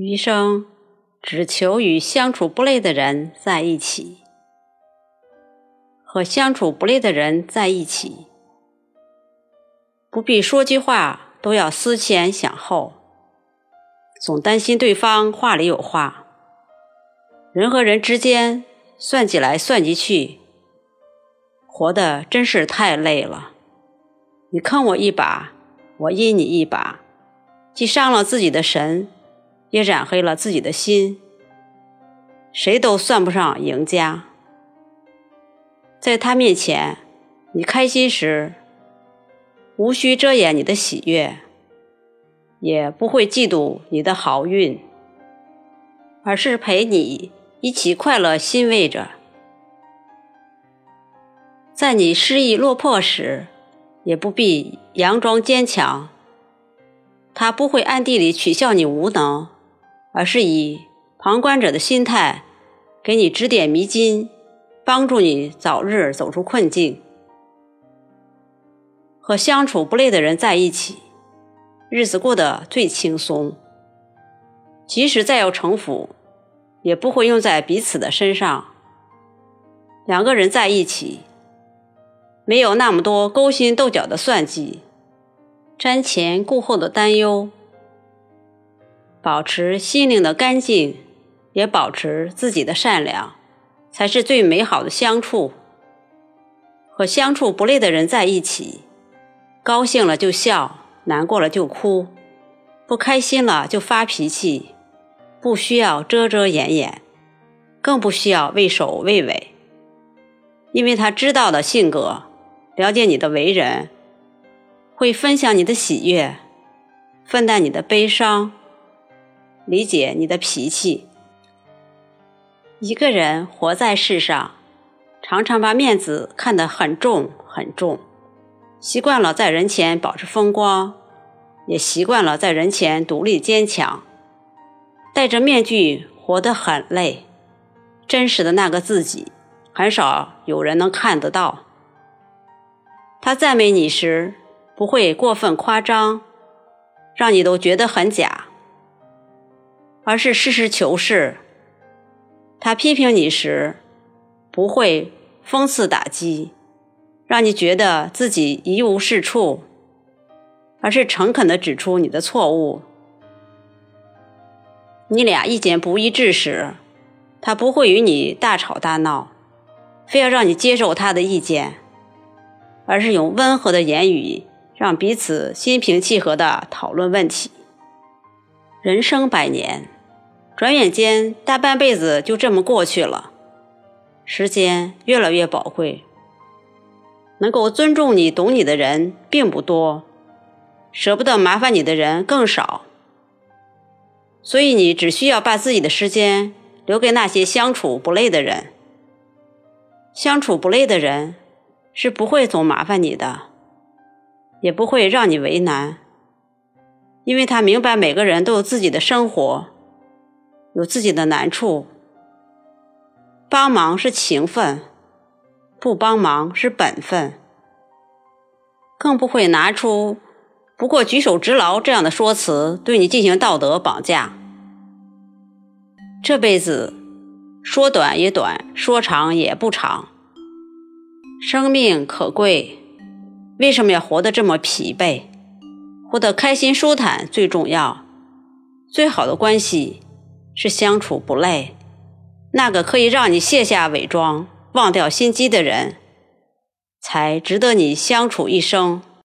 余生只求与相处不累的人在一起，和相处不累的人在一起，不必说句话都要思前想后，总担心对方话里有话。人和人之间算计来算计去，活的真是太累了。你坑我一把，我阴你一把，既伤了自己的神。也染黑了自己的心，谁都算不上赢家。在他面前，你开心时，无需遮掩你的喜悦，也不会嫉妒你的好运，而是陪你一起快乐欣慰着。在你失意落魄时，也不必佯装坚强，他不会暗地里取笑你无能。而是以旁观者的心态，给你指点迷津，帮助你早日走出困境。和相处不累的人在一起，日子过得最轻松。即使再有城府，也不会用在彼此的身上。两个人在一起，没有那么多勾心斗角的算计，瞻前顾后的担忧。保持心灵的干净，也保持自己的善良，才是最美好的相处。和相处不累的人在一起，高兴了就笑，难过了就哭，不开心了就发脾气，不需要遮遮掩掩，更不需要畏首畏尾，因为他知道的性格，了解你的为人，会分享你的喜悦，分担你的悲伤。理解你的脾气。一个人活在世上，常常把面子看得很重很重，习惯了在人前保持风光，也习惯了在人前独立坚强，戴着面具活得很累。真实的那个自己，很少有人能看得到。他赞美你时，不会过分夸张，让你都觉得很假。而是实事求是。他批评你时，不会讽刺打击，让你觉得自己一无是处，而是诚恳的指出你的错误。你俩意见不一致时，他不会与你大吵大闹，非要让你接受他的意见，而是用温和的言语，让彼此心平气和的讨论问题。人生百年。转眼间，大半辈子就这么过去了。时间越来越宝贵，能够尊重你、懂你的人并不多，舍不得麻烦你的人更少。所以，你只需要把自己的时间留给那些相处不累的人。相处不累的人是不会总麻烦你的，也不会让你为难，因为他明白每个人都有自己的生活。有自己的难处，帮忙是情分，不帮忙是本分，更不会拿出“不过举手之劳”这样的说辞对你进行道德绑架。这辈子说短也短，说长也不长，生命可贵，为什么要活得这么疲惫？活得开心舒坦最重要，最好的关系。是相处不累，那个可以让你卸下伪装、忘掉心机的人，才值得你相处一生。